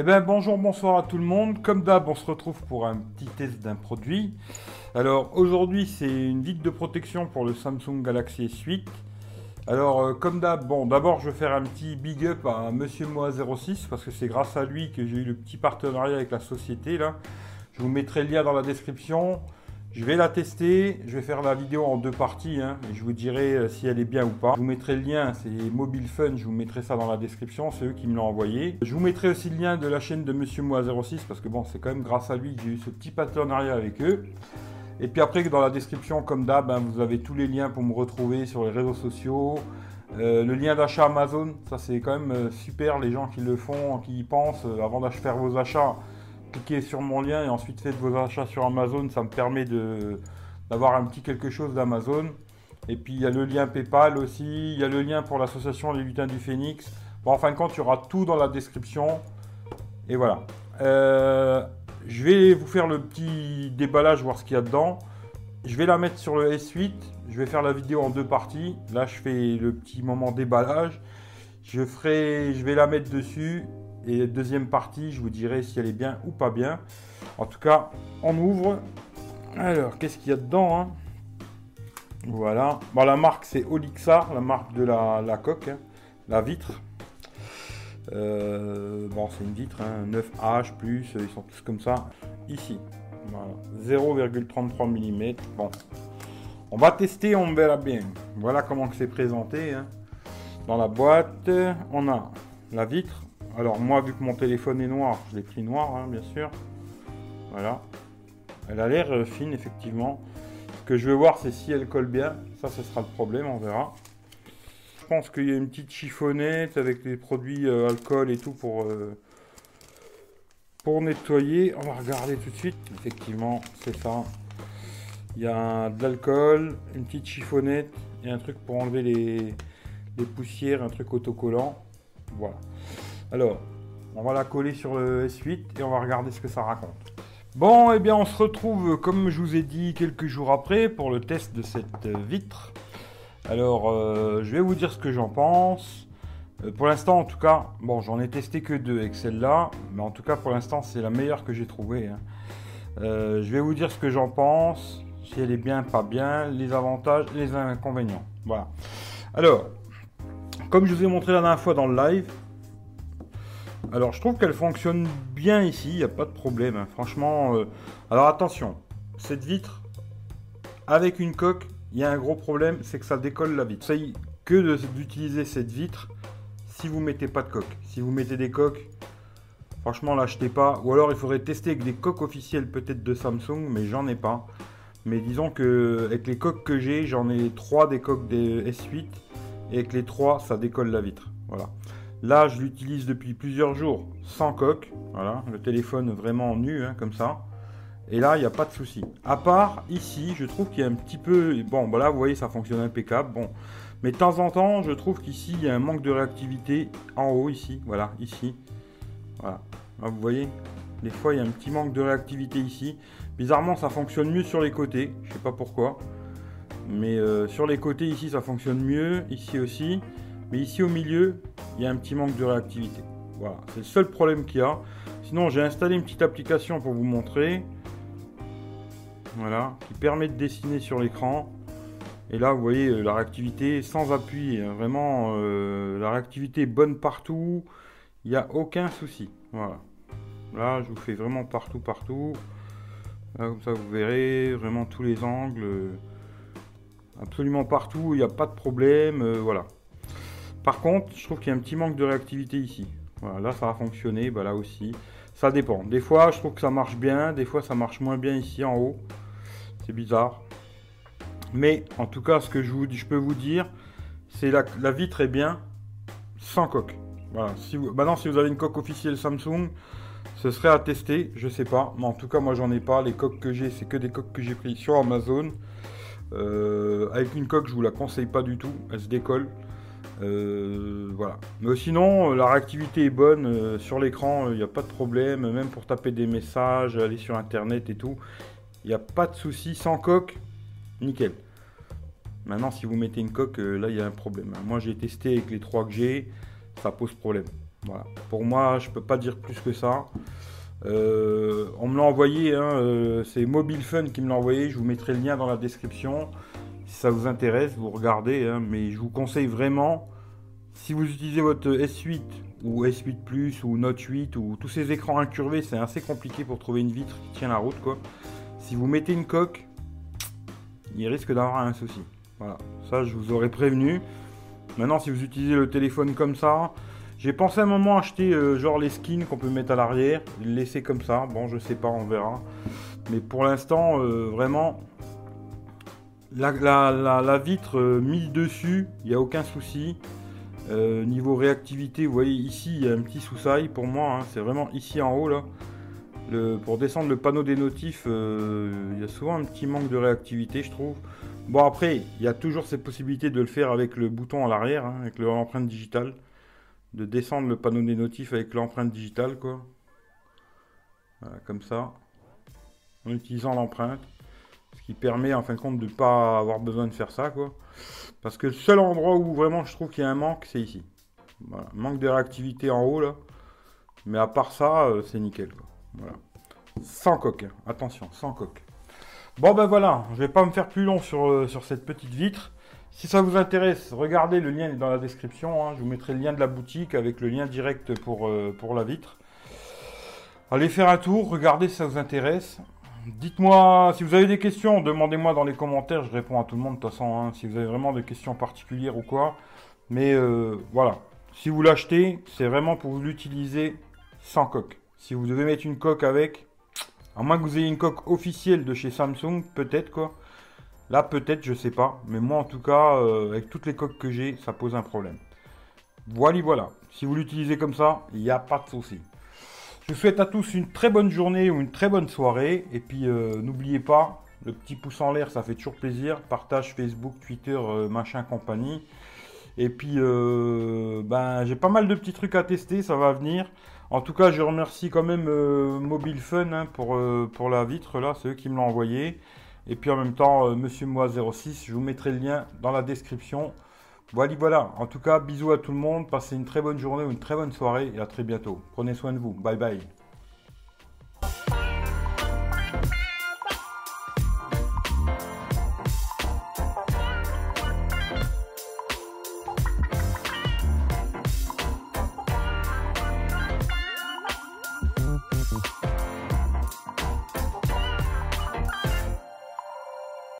Eh bien bonjour, bonsoir à tout le monde. Comme d'hab, on se retrouve pour un petit test d'un produit. Alors aujourd'hui, c'est une vitre de protection pour le Samsung Galaxy S8. Alors euh, comme d'hab, bon d'abord je vais faire un petit big up à Monsieur Moa06 parce que c'est grâce à lui que j'ai eu le petit partenariat avec la société là. Je vous mettrai le lien dans la description. Je vais la tester, je vais faire la vidéo en deux parties hein, et je vous dirai euh, si elle est bien ou pas. Je vous mettrai le lien, c'est Mobile Fun, je vous mettrai ça dans la description, c'est eux qui me l'ont envoyé. Je vous mettrai aussi le lien de la chaîne de Monsieur Moi06 parce que bon, c'est quand même grâce à lui que j'ai eu ce petit partenariat avec eux. Et puis après, dans la description, comme d'hab, hein, vous avez tous les liens pour me retrouver sur les réseaux sociaux. Euh, le lien d'achat Amazon, ça c'est quand même euh, super, les gens qui le font, qui y pensent, avant d'acheter vos achats cliquez sur mon lien et ensuite faites vos achats sur Amazon. Ça me permet d'avoir un petit quelque chose d'Amazon. Et puis il y a le lien PayPal aussi. Il y a le lien pour l'association Les Lutins du Phénix. Bon, en fin de compte, il y aura tout dans la description. Et voilà. Euh, je vais vous faire le petit déballage, voir ce qu'il y a dedans. Je vais la mettre sur le S8. Je vais faire la vidéo en deux parties. Là, je fais le petit moment déballage. Je ferai, je vais la mettre dessus et deuxième partie, je vous dirai si elle est bien ou pas bien. En tout cas, on ouvre. Alors, qu'est-ce qu'il y a dedans hein? Voilà. Bon, la marque, c'est Olixar, la marque de la, coque, hein. la vitre. Euh, bon, c'est une vitre, 9H+, ils sont tous comme ça. Ici, voilà. 0,33 mm. Bon, on va tester, on verra bien. Voilà comment c'est présenté. Hein. Dans la boîte, on a la vitre, alors moi, vu que mon téléphone est noir, je l'ai pris noir, hein, bien sûr. Voilà. Elle a l'air euh, fine, effectivement. Ce que je veux voir, c'est si elle colle bien. Ça, ce sera le problème, on verra. Je pense qu'il y a une petite chiffonnette avec des produits euh, alcool et tout pour, euh, pour nettoyer. On va regarder tout de suite. Effectivement, c'est ça. Il y a de l'alcool, une petite chiffonnette et un truc pour enlever les, les poussières, un truc autocollant. Voilà. Alors, on va la coller sur le S8 et on va regarder ce que ça raconte. Bon, eh bien, on se retrouve, comme je vous ai dit, quelques jours après pour le test de cette vitre. Alors, euh, je vais vous dire ce que j'en pense. Euh, pour l'instant, en tout cas, bon, j'en ai testé que deux avec celle-là, mais en tout cas, pour l'instant, c'est la meilleure que j'ai trouvée. Hein. Euh, je vais vous dire ce que j'en pense, si elle est bien, pas bien, les avantages, les inconvénients. Voilà. Alors, comme je vous ai montré la dernière fois dans le live, alors je trouve qu'elle fonctionne bien ici, il n'y a pas de problème. Hein. Franchement, euh, alors attention, cette vitre, avec une coque, il y a un gros problème, c'est que ça décolle la vitre. C'est que d'utiliser cette vitre si vous mettez pas de coque. Si vous mettez des coques, franchement l'achetez pas. Ou alors il faudrait tester avec des coques officielles peut-être de Samsung, mais j'en ai pas. Mais disons que avec les coques que j'ai, j'en ai trois des coques des S8 et avec les trois, ça décolle la vitre. Voilà. Là, je l'utilise depuis plusieurs jours sans coque. Voilà, le téléphone vraiment nu, hein, comme ça. Et là, il n'y a pas de souci. À part ici, je trouve qu'il y a un petit peu... Bon, bah là, vous voyez, ça fonctionne impeccable. Bon, mais de temps en temps, je trouve qu'ici, il y a un manque de réactivité en haut, ici. Voilà, ici. Voilà. Là, vous voyez Des fois, il y a un petit manque de réactivité ici. Bizarrement, ça fonctionne mieux sur les côtés. Je sais pas pourquoi. Mais euh, sur les côtés, ici, ça fonctionne mieux. Ici aussi. Mais ici, au milieu, il y a un petit manque de réactivité. Voilà, c'est le seul problème qu'il y a. Sinon, j'ai installé une petite application pour vous montrer. Voilà, qui permet de dessiner sur l'écran. Et là, vous voyez euh, la réactivité sans appui. Hein. Vraiment, euh, la réactivité est bonne partout. Il n'y a aucun souci. Voilà. Là, je vous fais vraiment partout, partout. comme ça, vous verrez vraiment tous les angles. Euh, absolument partout, il n'y a pas de problème. voilà. Par contre, je trouve qu'il y a un petit manque de réactivité ici. Voilà, là ça va fonctionner, bah là aussi. Ça dépend. Des fois, je trouve que ça marche bien, des fois ça marche moins bien ici en haut. C'est bizarre. Mais en tout cas, ce que je, peux vous dire, c'est la, la vitre est bien sans coque. Maintenant, si vous avez une coque officielle Samsung, ce serait à tester, je sais pas. Mais en tout cas, moi j'en ai pas. Les coques que j'ai, c'est que des coques que j'ai pris sur Amazon. Euh, avec une coque, je vous la conseille pas du tout. Elle se décolle. Euh, voilà. Mais sinon, euh, la réactivité est bonne euh, sur l'écran, il n'y a pas de problème, même pour taper des messages, aller sur internet et tout, il n'y a pas de souci. Sans coque, nickel. Maintenant, si vous mettez une coque, là il y a un problème. Moi j'ai testé avec les trois que j'ai, ça pose problème. Voilà. Pour moi, je peux pas dire plus que ça. On me l'a envoyé, hein, c'est Mobile Fun qui me l'a envoyé. Je vous mettrai le lien dans la description. Si ça vous intéresse, vous regardez. Hein, mais je vous conseille vraiment, si vous utilisez votre S8 ou S8 Plus ou Note 8 ou tous ces écrans incurvés, c'est assez compliqué pour trouver une vitre qui tient la route. Quoi. Si vous mettez une coque, il risque d'avoir un souci. Voilà, ça je vous aurais prévenu. Maintenant, si vous utilisez le téléphone comme ça, j'ai pensé à un moment acheter euh, genre les skins qu'on peut mettre à l'arrière, laisser comme ça. Bon, je sais pas, on verra. Mais pour l'instant, euh, vraiment, la, vitre euh, mise dessus, il n'y a aucun souci. niveau réactivité, vous voyez ici, il y a un petit sous-sail pour moi. Hein. c'est vraiment ici en haut là. pour descendre le panneau des notifs, il y a souvent un petit manque de réactivité, je trouve. Bon, après, il y a toujours cette possibilité de le faire avec le bouton à l'arrière, hein, avec l'empreinte digitale de descendre le panneau des notifs avec l'empreinte digitale, quoi. Voilà, comme ça. En utilisant l'empreinte. Ce qui permet, en fin de compte, de ne pas avoir besoin de faire ça, quoi. Parce que le seul endroit où vraiment je trouve qu'il y a un manque, c'est ici. Manque de réactivité en haut, là. Mais à part ça, euh, c'est nickel. Voilà. Sans coque, hein. attention, sans coque. Bon ben voilà, je vais pas me faire plus long sur, euh, sur cette petite vitre. Si ça vous intéresse, regardez, le lien est dans la description. Hein. Je vous mettrai le lien de la boutique avec le lien direct pour, euh, pour la vitre. Allez faire un tour, regardez si ça vous intéresse. Dites-moi, si vous avez des questions, demandez-moi dans les commentaires, je réponds à tout le monde de toute façon, hein, si vous avez vraiment des questions particulières ou quoi. Mais euh, voilà, si vous l'achetez, c'est vraiment pour l'utiliser sans coque. Si vous devez mettre une coque avec, à moins que vous ayez une coque officielle de chez Samsung, peut-être quoi. Là, peut-être, je sais pas. Mais moi, en tout cas, euh, avec toutes les coques que j'ai, ça pose un problème. Voilà, voilà. Si vous l'utilisez comme ça, il n'y a pas de souci. Je vous souhaite à tous une très bonne journée ou une très bonne soirée. Et puis, euh, n'oubliez pas, le petit pouce en l'air, ça fait toujours plaisir. Partage Facebook, Twitter, euh, machin, compagnie. Et puis, ben, j'ai pas mal de petits trucs à tester, ça va venir. En tout cas, je remercie quand même Mobile Fun hein, pour, pour la vitre, là, c'est eux qui me l'ont envoyé. Et puis en même temps, euh, Monsieur Moi 06, je vous mettrai le lien dans la description. Voilà, voilà. En tout cas, bisous à tout le monde. Passez une très bonne journée ou une très bonne soirée et à très bientôt. Prenez soin de vous. Bye bye.